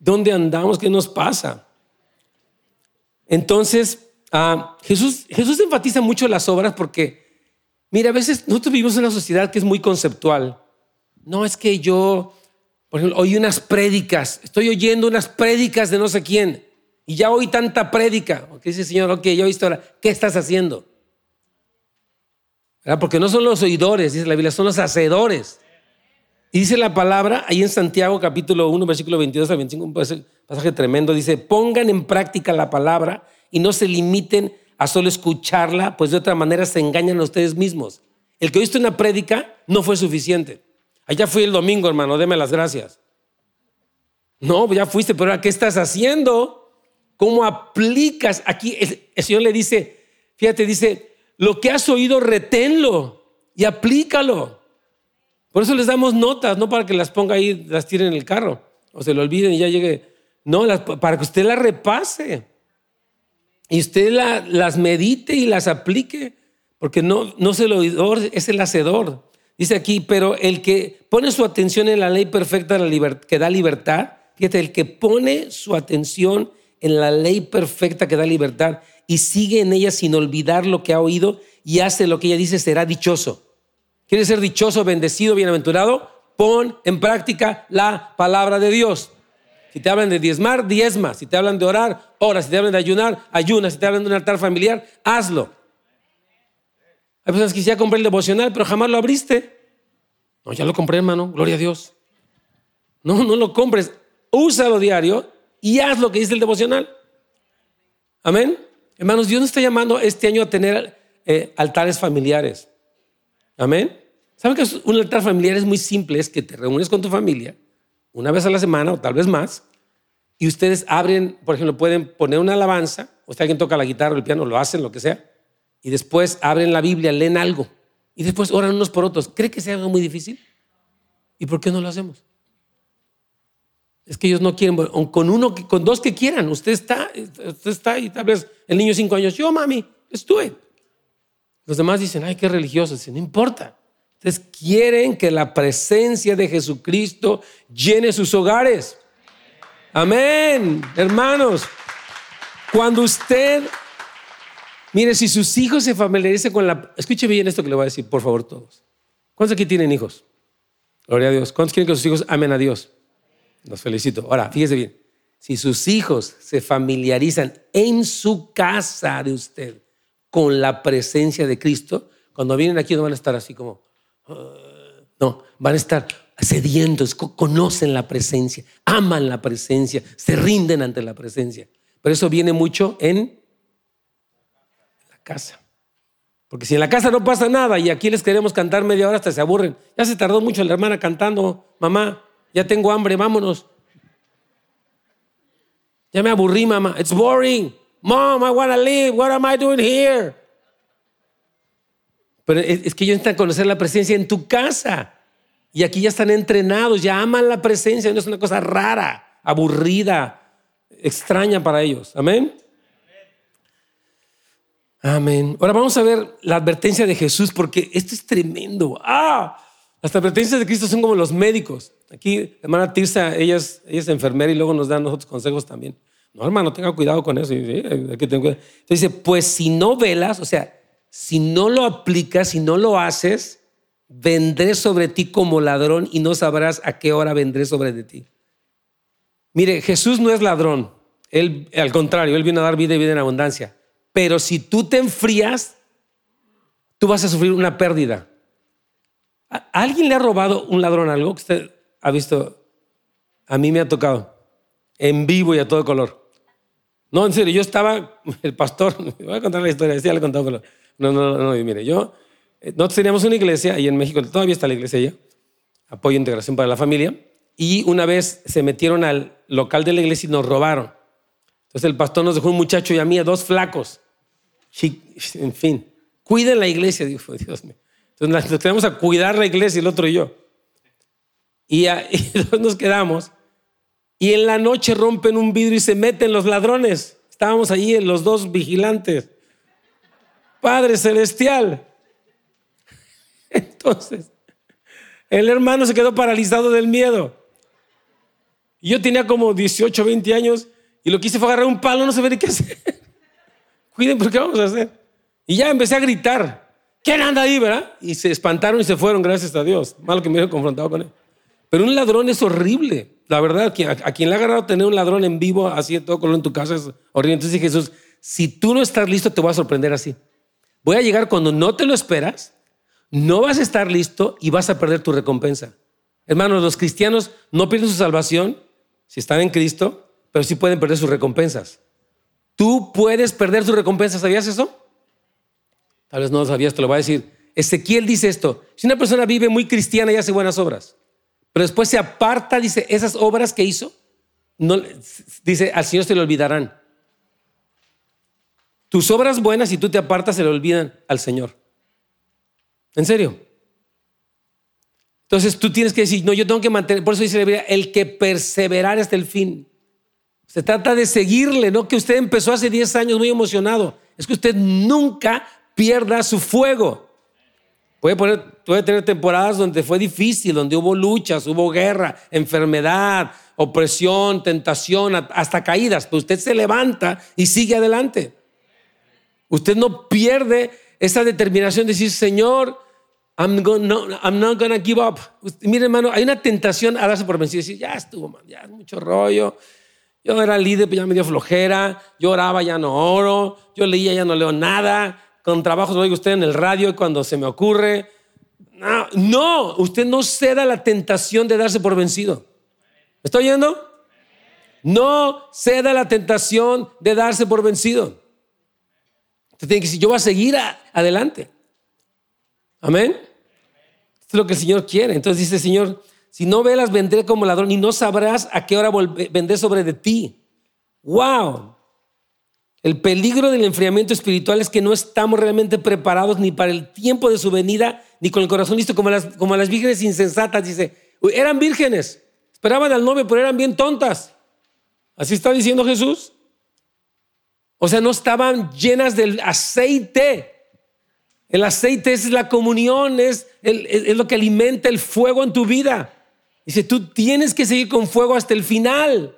¿dónde andamos? ¿Qué nos pasa? Entonces, ah, Jesús, Jesús enfatiza mucho las obras porque, mira, a veces nosotros vivimos en una sociedad que es muy conceptual. No es que yo, por ejemplo, oí unas prédicas, estoy oyendo unas prédicas de no sé quién, y ya oí tanta prédica. Porque dice Señor, ok, yo he visto ahora, ¿qué estás haciendo? Porque no son los oidores, dice la Biblia, son los hacedores. Y dice la palabra ahí en Santiago capítulo 1, versículo 22 al 25, un pasaje tremendo, dice, pongan en práctica la palabra y no se limiten a solo escucharla, pues de otra manera se engañan a ustedes mismos. El que oíste una prédica no fue suficiente. Allá fui el domingo, hermano, deme las gracias. No, ya fuiste, pero ahora, ¿qué estás haciendo? ¿Cómo aplicas? Aquí el Señor le dice, fíjate, dice, lo que has oído, reténlo y aplícalo. Por eso les damos notas, no para que las ponga ahí, las tire en el carro o se lo olviden y ya llegue. No, para que usted las repase y usted las medite y las aplique, porque no, no es el oidor, es el hacedor. Dice aquí, pero el que pone su atención en la ley perfecta que da libertad, fíjate, el que pone su atención en la ley perfecta que da libertad y sigue en ella sin olvidar lo que ha oído y hace lo que ella dice, será dichoso. ¿Quieres ser dichoso, bendecido, bienaventurado? Pon en práctica la palabra de Dios. Si te hablan de diezmar, diezma. Si te hablan de orar, ora. Si te hablan de ayunar, ayuna. Si te hablan de un altar familiar, hazlo. Hay personas que ya compré el devocional, pero jamás lo abriste. No, ya lo compré, hermano. Gloria a Dios. No, no lo compres. Úsalo diario y haz lo que dice el devocional. Amén. Hermanos, Dios nos está llamando este año a tener eh, altares familiares. Amén. ¿Saben que un altar familiar es muy simple? Es que te reúnes con tu familia una vez a la semana o tal vez más y ustedes abren, por ejemplo, pueden poner una alabanza, o si alguien toca la guitarra o el piano, lo hacen, lo que sea, y después abren la Biblia, leen algo y después oran unos por otros. ¿Cree que sea algo muy difícil? ¿Y por qué no lo hacemos? Es que ellos no quieren, con uno, con dos que quieran. Usted está, usted está y tal vez el niño de cinco años, yo mami, estuve. Los demás dicen, ay, qué religioso. no importa. Ustedes quieren que la presencia de Jesucristo llene sus hogares. Amén, hermanos. Cuando usted, mire, si sus hijos se familiarizan con la... Escuche bien esto que le voy a decir, por favor, todos. ¿Cuántos aquí tienen hijos? Gloria a Dios. ¿Cuántos quieren que sus hijos amen a Dios? Los felicito. Ahora, fíjese bien. Si sus hijos se familiarizan en su casa de usted con la presencia de Cristo, cuando vienen aquí no van a estar así como, ah", no, van a estar sedientos, conocen la presencia, aman la presencia, se rinden ante la presencia. Pero eso viene mucho en la casa. Porque si en la casa no pasa nada y aquí les queremos cantar media hora hasta se aburren. Ya se tardó mucho la hermana cantando, mamá, ya tengo hambre, vámonos. Ya me aburrí, mamá. It's boring. Mom, I want to leave. What am I doing here? Pero es, que ellos necesitan conocer la presencia en tu casa. Y aquí ya están entrenados, ya aman la presencia. No es una cosa rara, aburrida, extraña para ellos. Amén. Amén. Ahora vamos a ver la advertencia de Jesús porque esto es tremendo. Ah, las advertencias de Cristo son como los médicos. Aquí, hermana Tirsa, ella es, enfermera y luego nos da nosotros consejos también. No, hermano, tenga cuidado con eso. Entonces dice, pues si no velas, o sea, si no lo aplicas, si no lo haces, vendré sobre ti como ladrón y no sabrás a qué hora vendré sobre ti. Mire, Jesús no es ladrón. Él, al contrario, Él viene a dar vida y vida en abundancia. Pero si tú te enfrías, tú vas a sufrir una pérdida. ¿A ¿Alguien le ha robado un ladrón algo que usted ha visto? A mí me ha tocado. En vivo y a todo color. No, en serio, yo estaba, el pastor, voy a contar la historia, ya le he contado, pero no, no, no, no, mire, yo, eh, nosotros teníamos una iglesia y en México todavía está la iglesia allá, apoyo e integración para la familia, y una vez se metieron al local de la iglesia y nos robaron. Entonces el pastor nos dejó un muchacho y a mí, a dos flacos. En fin, cuiden la iglesia, dijo Dios mío. Entonces nos quedamos a cuidar la iglesia, el otro y yo. Y, y nos quedamos y en la noche rompen un vidrio y se meten los ladrones. Estábamos allí los dos vigilantes. Padre Celestial. Entonces, el hermano se quedó paralizado del miedo. Yo tenía como 18, 20 años y lo que hice fue agarrar un palo, no sabía qué hacer. Cuiden, ¿por qué vamos a hacer? Y ya empecé a gritar. ¿Quién anda ahí, verdad? Y se espantaron y se fueron, gracias a Dios. Malo que me hubieran confrontado con él. Pero un ladrón es horrible. La verdad, a, quien le ha agarrado tener un ladrón en vivo, así de todo color en tu casa, es horrible. Entonces Jesús, si tú no estás listo, te voy a sorprender así. Voy a llegar cuando no te lo esperas, no vas a estar listo y vas a perder tu recompensa. Hermanos, los cristianos no pierden su salvación si están en Cristo, pero sí pueden perder sus recompensas. Tú puedes perder sus recompensas, ¿sabías eso? Tal vez no lo sabías, te lo voy a decir. Ezequiel dice esto, si una persona vive muy cristiana y hace buenas obras, pero después se aparta, dice, esas obras que hizo, no, dice, al Señor se le olvidarán. Tus obras buenas, si tú te apartas, se le olvidan al Señor. ¿En serio? Entonces tú tienes que decir, no, yo tengo que mantener, por eso dice la Biblia, el que perseverar hasta el fin. Se trata de seguirle, no que usted empezó hace 10 años muy emocionado. Es que usted nunca pierda su fuego. Puede, puede tener temporadas donde fue difícil, donde hubo luchas, hubo guerra, enfermedad, opresión, tentación, hasta caídas, pero usted se levanta y sigue adelante. Usted no pierde esa determinación de decir, Señor, I'm, no, I'm not gonna give up. Mire, hermano, hay una tentación a darse por vencido y decir, ya estuvo, man, ya es mucho rollo. Yo era líder, pero ya me dio flojera. Yo oraba, ya no oro. Yo leía, ya no leo nada. Con trabajos lo oigo usted en el radio cuando se me ocurre. No, usted no ceda la tentación de darse por vencido. ¿Me está oyendo? No ceda la tentación de darse por vencido. Usted tiene que decir, yo voy a seguir adelante. Amén. Esto es lo que el Señor quiere. Entonces dice Señor, si no velas, vendré como ladrón y no sabrás a qué hora vendré sobre de ti. ¡Wow! El peligro del enfriamiento espiritual es que no estamos realmente preparados ni para el tiempo de su venida, ni con el corazón listo, como las, como las vírgenes insensatas. Dice, eran vírgenes, esperaban al novio, pero eran bien tontas. Así está diciendo Jesús. O sea, no estaban llenas del aceite. El aceite es la comunión, es, es, lo que alimenta el fuego en tu vida. Dice, tú tienes que seguir con fuego hasta el final.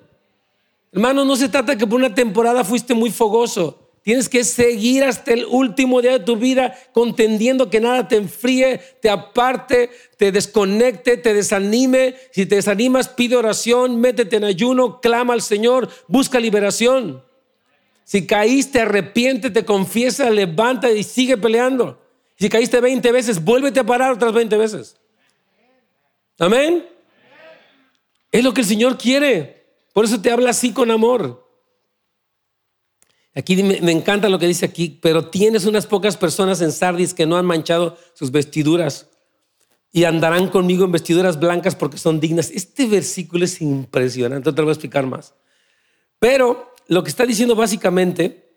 Hermano, no se trata que por una temporada fuiste muy fogoso. Tienes que seguir hasta el último día de tu vida contendiendo que nada te enfríe, te aparte, te desconecte, te desanime. Si te desanimas, pide oración, métete en ayuno, clama al Señor, busca liberación. Si caíste, arrepiéntete, confiesa, levanta y sigue peleando. Si caíste 20 veces, vuélvete a parar otras 20 veces. Amén. Es lo que el Señor quiere. Por eso te habla así con amor. Aquí me, encanta lo que dice aquí, pero tienes unas pocas personas en Sardis que no han manchado sus vestiduras y andarán conmigo en vestiduras blancas porque son dignas. Este versículo es impresionante, te lo voy a explicar más. Pero lo que está diciendo básicamente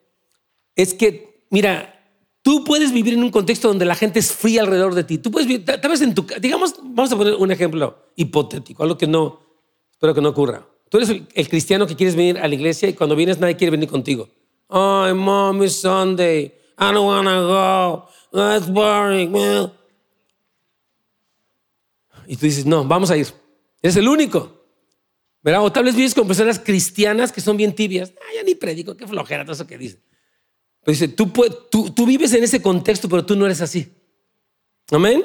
es que, mira, tú puedes vivir en un contexto donde la gente es fría alrededor de ti. Tú puedes vivir, tal vez en tu, digamos, vamos a poner un ejemplo hipotético, algo que no, espero que no ocurra. Tú eres el, cristiano que quieres venir a la iglesia y cuando vienes nadie quiere venir contigo. Ay, mom, it's Sunday. I don't want to go. That's boring. Y tú dices, no, vamos a ir. Eres el único. ¿Verdad? O tal vez vives con personas cristianas que son bien tibias. Ah, ya ni predico, qué flojera todo eso que dicen. Pero dice, tú vives en ese contexto, pero tú no eres así. Amén.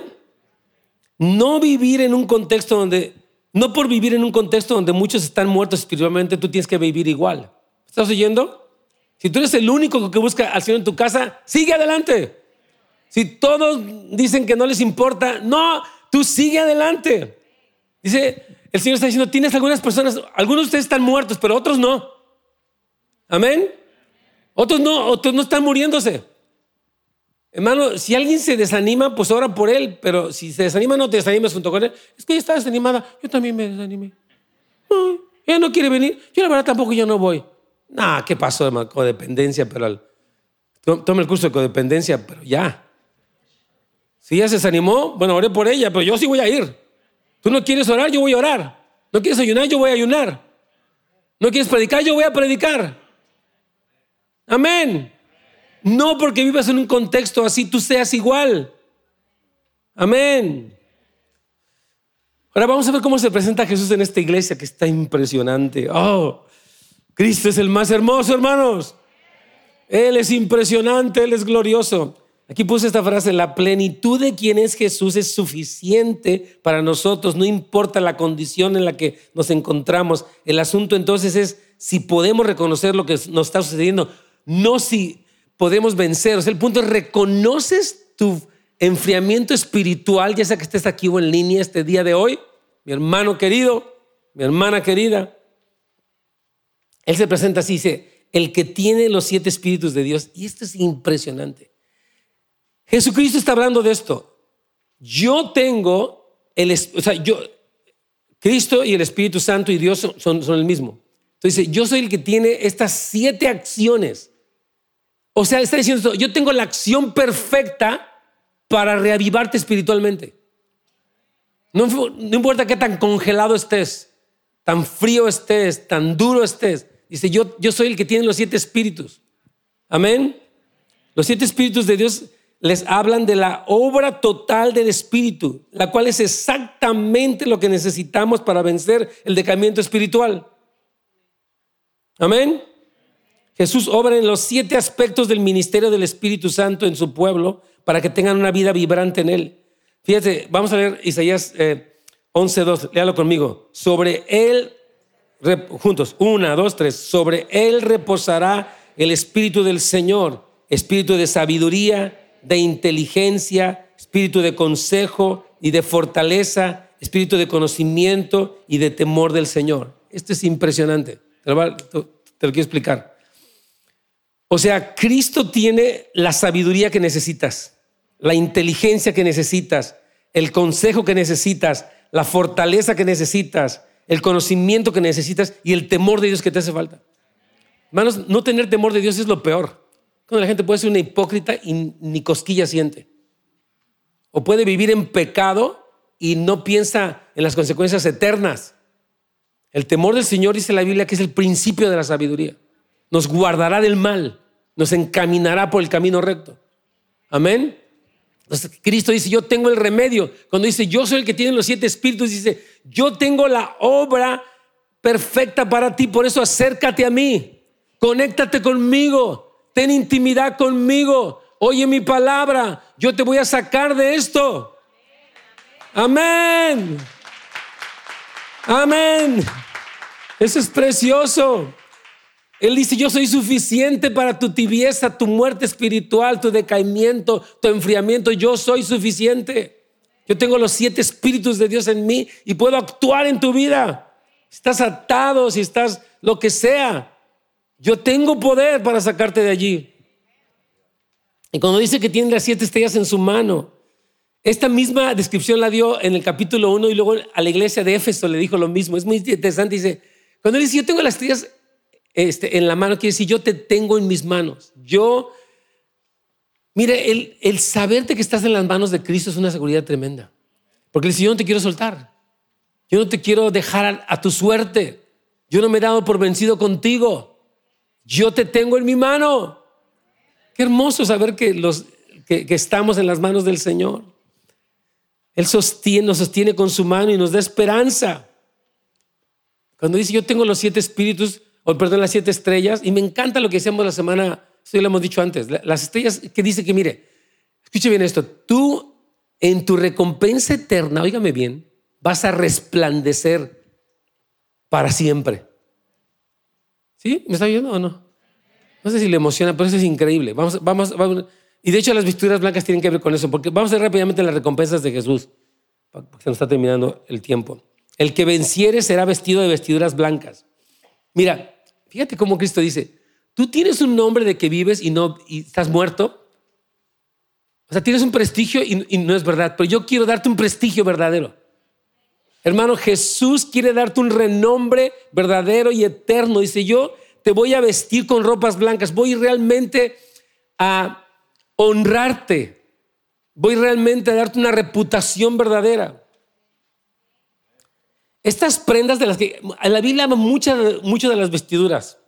No vivir en un contexto donde, no por vivir en un contexto donde muchos están muertos espiritualmente, tú tienes que vivir igual. ¿Estás oyendo? Si tú eres el único que busca al Señor en tu casa, sigue adelante. Si todos dicen que no les importa, no, tú sigue adelante. Dice, el Señor está diciendo, tienes algunas personas, algunos de ustedes están muertos, pero otros no. Amén. Otros no, otros no están muriéndose. Hermano, si alguien se desanima, pues ora por él, pero si se desanima, no te desanimes junto con él. Es que ella está desanimada, yo también me desanimé. ella no quiere venir, yo la verdad tampoco yo no voy. Nah, ¿qué pasó, hermano? Codependencia, pero al... tome el curso de codependencia, pero ya. Si ella se desanimó, bueno, oré por ella, pero yo sí voy a ir. Tú no quieres orar, yo voy a orar. No quieres ayunar, yo voy a ayunar. No quieres predicar, yo voy a predicar. Amén. No porque vivas en un contexto así, tú seas igual. Amén. Ahora vamos a ver cómo se presenta Jesús en esta iglesia que está impresionante. Oh, Cristo es el más hermoso, hermanos. Él es impresionante, Él es glorioso. Aquí puse esta frase, la plenitud de quien es Jesús es suficiente para nosotros, no importa la condición en la que nos encontramos. El asunto entonces es si podemos reconocer lo que nos está sucediendo, no si podemos vencer. O sea, el punto es, ¿reconoces tu enfriamiento espiritual, ya sea que estés aquí o en línea este día de hoy? Mi hermano querido, mi hermana querida. Él se presenta así, dice, el que tiene los siete espíritus de Dios. Y esto es impresionante. Jesucristo está hablando de esto. Yo tengo el, o sea, yo, Cristo y el Espíritu Santo y Dios son, son, el mismo. Entonces, yo soy el que tiene estas siete acciones. O sea, está diciendo esto, yo tengo la acción perfecta para reavivarte espiritualmente. No, importa qué tan congelado estés, tan frío estés, tan duro estés. Dice, yo, yo soy el que tiene los siete espíritus. Amén. Los siete espíritus de Dios les hablan de la obra total del Espíritu, la cual es exactamente lo que necesitamos para vencer el decaimiento espiritual. Amén. Jesús obra en los siete aspectos del ministerio del Espíritu Santo en su pueblo para que tengan una vida vibrante en él. Fíjate, vamos a leer Isaías 11.2, eh, léalo conmigo. Sobre él, juntos, una, dos, tres, sobre él reposará el Espíritu del Señor, Espíritu de sabiduría de inteligencia, espíritu de consejo y de fortaleza, espíritu de conocimiento y de temor del Señor. Esto es impresionante. Te lo, quiero explicar. O sea, Cristo tiene la sabiduría que necesitas, la inteligencia que necesitas, el consejo que necesitas, la fortaleza que necesitas, el conocimiento que necesitas y el temor de Dios que te hace falta. Hermanos, no tener temor de Dios es lo peor. Cuando la gente puede ser una hipócrita y ni cosquilla siente. O puede vivir en pecado y no piensa en las consecuencias eternas. El temor del Señor dice la Biblia que es el principio de la sabiduría. Nos guardará del mal, nos encaminará por el camino recto. Amén. Entonces, Cristo dice, yo tengo el remedio. Cuando dice, yo soy el que tiene los siete espíritus, dice, yo tengo la obra perfecta para ti, por eso acércate a mí, conéctate conmigo, ten intimidad conmigo, oye mi palabra, yo te voy a sacar de esto. Amén. Amén. Eso es precioso. Él dice, yo soy suficiente para tu tibieza, tu muerte espiritual, tu decaimiento, tu enfriamiento. Yo soy suficiente. Yo tengo los siete espíritus de Dios en mí y puedo actuar en tu vida. Estás atado, si estás lo que sea. Yo tengo poder para sacarte de allí. Y cuando dice que tiene las siete estrellas en su mano, esta misma descripción la dio en el capítulo 1 y luego a la iglesia de Éfeso le dijo lo mismo. Es muy interesante. Dice, cuando él dice, yo tengo las estrellas este, en la mano, quiere decir, yo te tengo en mis manos. Yo, mire, el, el saberte que estás en las manos de Cristo es una seguridad tremenda. Porque él dice, yo no te quiero soltar. Yo no te quiero dejar a tu suerte. Yo no me he dado por vencido contigo yo te tengo en mi mano. Qué hermoso saber que, los, que, estamos en las manos del Señor. Él sostiene, nos sostiene con su mano y nos da esperanza. Cuando dice yo tengo los siete espíritus, o perdón, las siete estrellas, y me encanta lo que hacemos la semana, esto lo hemos dicho antes, las estrellas que dice que mire, escuche bien esto, tú en tu recompensa eterna, óigame bien, vas a resplandecer para siempre. ¿Sí? ¿Me está oyendo o no? No sé si le emociona, pero eso es increíble. Vamos, vamos, vamos. Y de hecho las vestiduras blancas tienen que ver con eso, porque vamos a ver rápidamente las recompensas de Jesús, porque se nos está terminando el tiempo. El que venciere será vestido de vestiduras blancas. Mira, fíjate cómo Cristo dice, tú tienes un nombre de que vives y no estás muerto. O sea, tienes un prestigio y, y no es verdad, pero yo quiero darte un prestigio verdadero. Hermano, Jesús quiere darte un renombre verdadero y eterno. Dice, yo te voy a vestir con ropas blancas, voy realmente a honrarte, voy realmente a darte una reputación verdadera. Estas prendas de las que la Biblia habla mucho de las vestiduras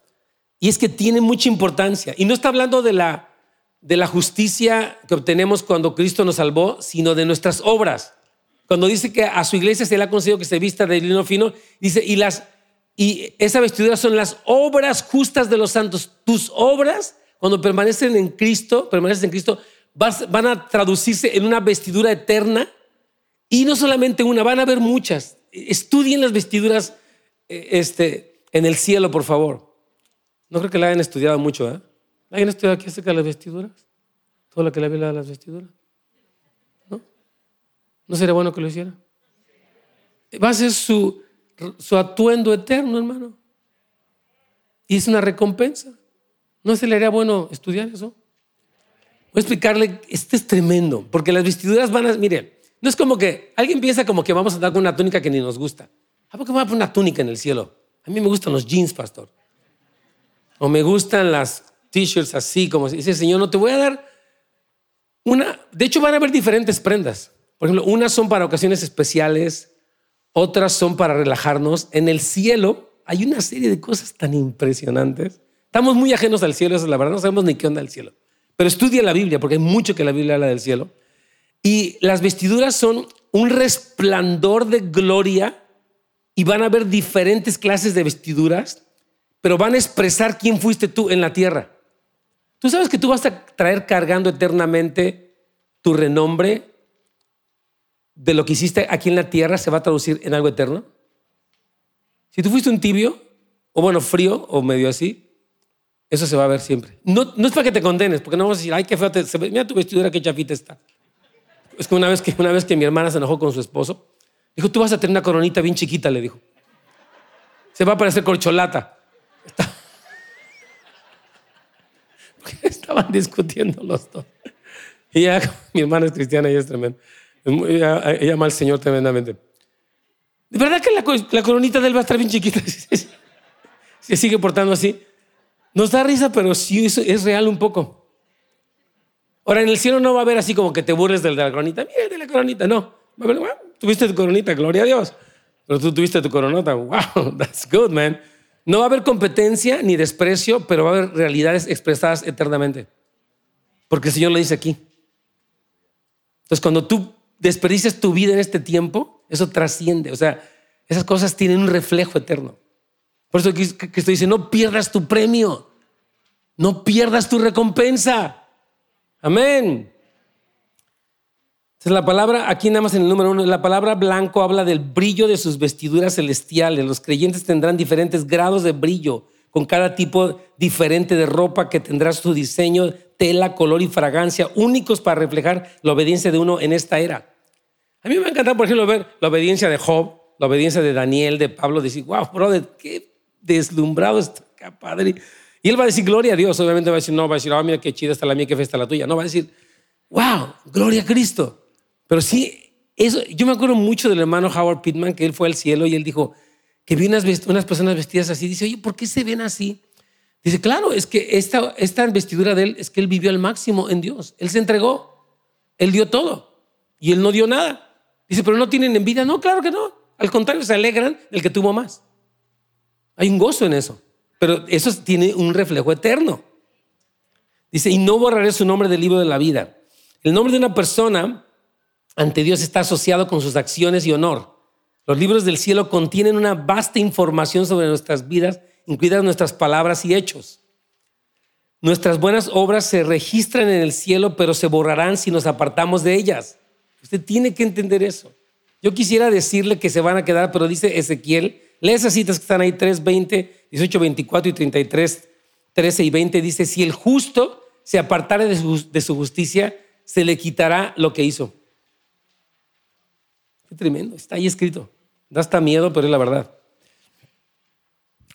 y es que tiene mucha importancia. Y no está hablando de la, de la justicia que obtenemos cuando Cristo nos salvó, sino de nuestras obras. Cuando dice que a su iglesia se le ha concedido que se vista de lino fino, dice, y las y esa vestidura son las obras justas de los santos. Tus obras, cuando permanecen en Cristo, permanecen en Cristo, van a traducirse en una vestidura eterna y no solamente una, van a haber muchas. Estudien las vestiduras eh, este, en el cielo, por favor. No creo que la hayan estudiado mucho, ¿eh? ¿La hayan estudiado aquí acerca de las vestiduras? Todo lo que la Biblia de las vestiduras. ¿No? ¿No sería bueno que lo hiciera? Va a ser su, su atuendo eterno, hermano. Y es una recompensa. ¿No se le haría bueno estudiar eso? Voy a explicarle, este es tremendo, porque las vestiduras van a, miren, no es como que alguien piensa como que vamos a dar con una túnica que ni nos gusta. ¿A poco va a poner una túnica en el cielo? A mí me gustan los jeans, pastor. O me gustan las t-shirts así, como dice Señor, no te voy a dar una. De hecho, van a haber diferentes prendas. Por ejemplo, unas son para ocasiones especiales, otras son para relajarnos. En el cielo hay una serie de cosas tan impresionantes. Estamos muy ajenos al cielo, eso es la verdad, no sabemos ni qué onda el cielo. Pero estudia la Biblia, porque hay mucho que la Biblia habla del cielo. Y las vestiduras son un resplandor de gloria y van a haber diferentes clases de vestiduras, pero van a expresar quién fuiste tú en la tierra. Tú sabes que tú vas a traer cargando eternamente tu renombre de lo que hiciste aquí en la tierra se va a traducir en algo eterno? Si tú fuiste un tibio, o bueno, frío, o medio así, eso se va a ver siempre. No, es para que te condenes, porque no vamos a decir, ay, qué feo, mira tu vestidura, qué chafita está. Es que una, vez que una vez que mi hermana se enojó con su esposo, dijo, tú vas a tener una coronita bien chiquita, le dijo. Se va a parecer corcholata. Estaban discutiendo los dos. Y ya, mi hermana es cristiana y es tremendo. Ella, ama al Señor tremendamente. De verdad que la, coronita de él va a estar bien chiquita. Se sigue portando así. Nos da risa, pero sí es, real un poco. Ahora, en el cielo no va a haber así como que te burles de la coronita. Mira, de la coronita. No. Tuviste tu coronita, gloria a Dios. Pero tú tuviste tu coronota. Wow, that's good, man. No va a haber competencia ni desprecio, pero va a haber realidades expresadas eternamente. Porque el Señor lo dice aquí. Entonces, cuando tú desperdicias tu vida en este tiempo, eso trasciende. O sea, esas cosas tienen un reflejo eterno. Por eso Cristo dice, no pierdas tu premio, no pierdas tu recompensa. Amén. Entonces la palabra, aquí nada más en el número uno, la palabra blanco habla del brillo de sus vestiduras celestiales. Los creyentes tendrán diferentes grados de brillo, con cada tipo diferente de ropa que tendrá su diseño, tela, color y fragancia, únicos para reflejar la obediencia de uno en esta era. A mí me encanta, por ejemplo, ver la obediencia de Job, la obediencia de Daniel, de Pablo, decir, wow, brother, qué deslumbrado está, padre. Y él va a decir, gloria a Dios. Obviamente va a decir, no, va a decir, oh, mira qué chida está la mía, qué fe está la tuya. No, va a decir, wow, gloria a Cristo. Pero sí, eso, yo me acuerdo mucho del hermano Howard Pittman, que él fue al cielo y él dijo que vio unas, unas personas vestidas así. Dice, oye, ¿por qué se ven así? Dice, claro, es que esta, esta vestidura de él es que él vivió al máximo en Dios. Él se entregó, él dio todo y él no dio nada. Dice, pero no tienen envidia. No, claro que no. Al contrario, se alegran del que tuvo más. Hay un gozo en eso. Pero eso tiene un reflejo eterno. Dice, y no borraré su nombre del libro de la vida. El nombre de una persona ante Dios está asociado con sus acciones y honor. Los libros del cielo contienen una vasta información sobre nuestras vidas, incluidas nuestras palabras y hechos. Nuestras buenas obras se registran en el cielo, pero se borrarán si nos apartamos de ellas. Usted tiene que entender eso. Yo quisiera decirle que se van a quedar, pero dice Ezequiel, lee esas citas que están ahí, 3, 20, 18, 24 y 33, 13 y 20, dice, si el justo se apartare de su, justicia, se le quitará lo que hizo. Qué tremendo, está ahí escrito. Da hasta miedo, pero es la verdad.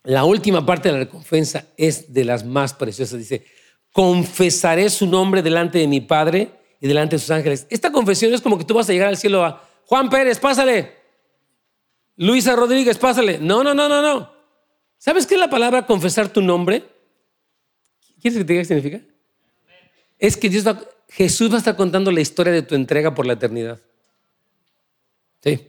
La última parte de la recompensa es de las más preciosas. Dice, confesaré su nombre delante de mi Padre y delante de sus ángeles. Esta confesión es como que tú vas a llegar al cielo a Juan Pérez, pásale. Luisa Rodríguez, pásale. No, no, no, no, no. ¿Sabes qué es la palabra confesar tu nombre? ¿Quieres que te diga qué significa? Es que Dios Jesús va a estar contando la historia de tu entrega por la eternidad. Sí.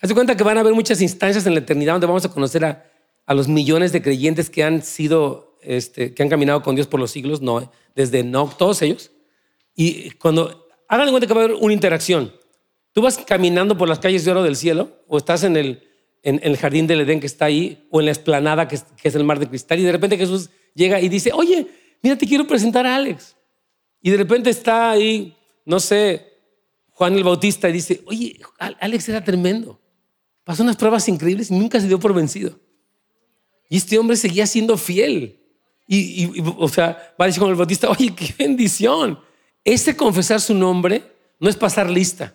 Haz de cuenta que van a haber muchas instancias en la eternidad donde vamos a conocer a, a los millones de creyentes que han sido este, que han caminado con Dios por los siglos, no, desde no, todos ellos. Y cuando hagan cuenta que va a haber una interacción, tú vas caminando por las calles de oro del cielo o estás en el, en, el jardín del Edén que está ahí o en la esplanada que es, el mar de cristal y de repente Jesús llega y dice, oye, mira, te quiero presentar a Alex. Y de repente está ahí, no sé, Juan el Bautista y dice, oye, Alex era tremendo. Pasó unas pruebas increíbles y nunca se dio por vencido. Y este hombre seguía siendo fiel. Y, o sea, va a decir con el Bautista, oye, qué bendición. Este confesar su nombre no es pasar lista,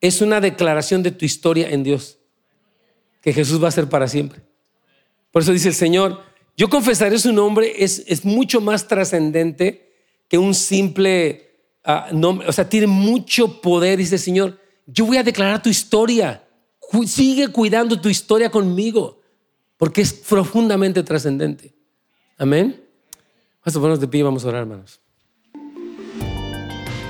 es una declaración de tu historia en Dios, que Jesús va a ser para siempre. Por eso dice el Señor, yo confesaré su nombre, es, es mucho más trascendente que un simple ah, nombre, o sea, tiene mucho poder, dice el Señor, yo voy a declarar tu historia, sigue cuidando tu historia conmigo, porque es profundamente trascendente. Amén. Vamos a ponernos de pie y vamos a orar, hermanos.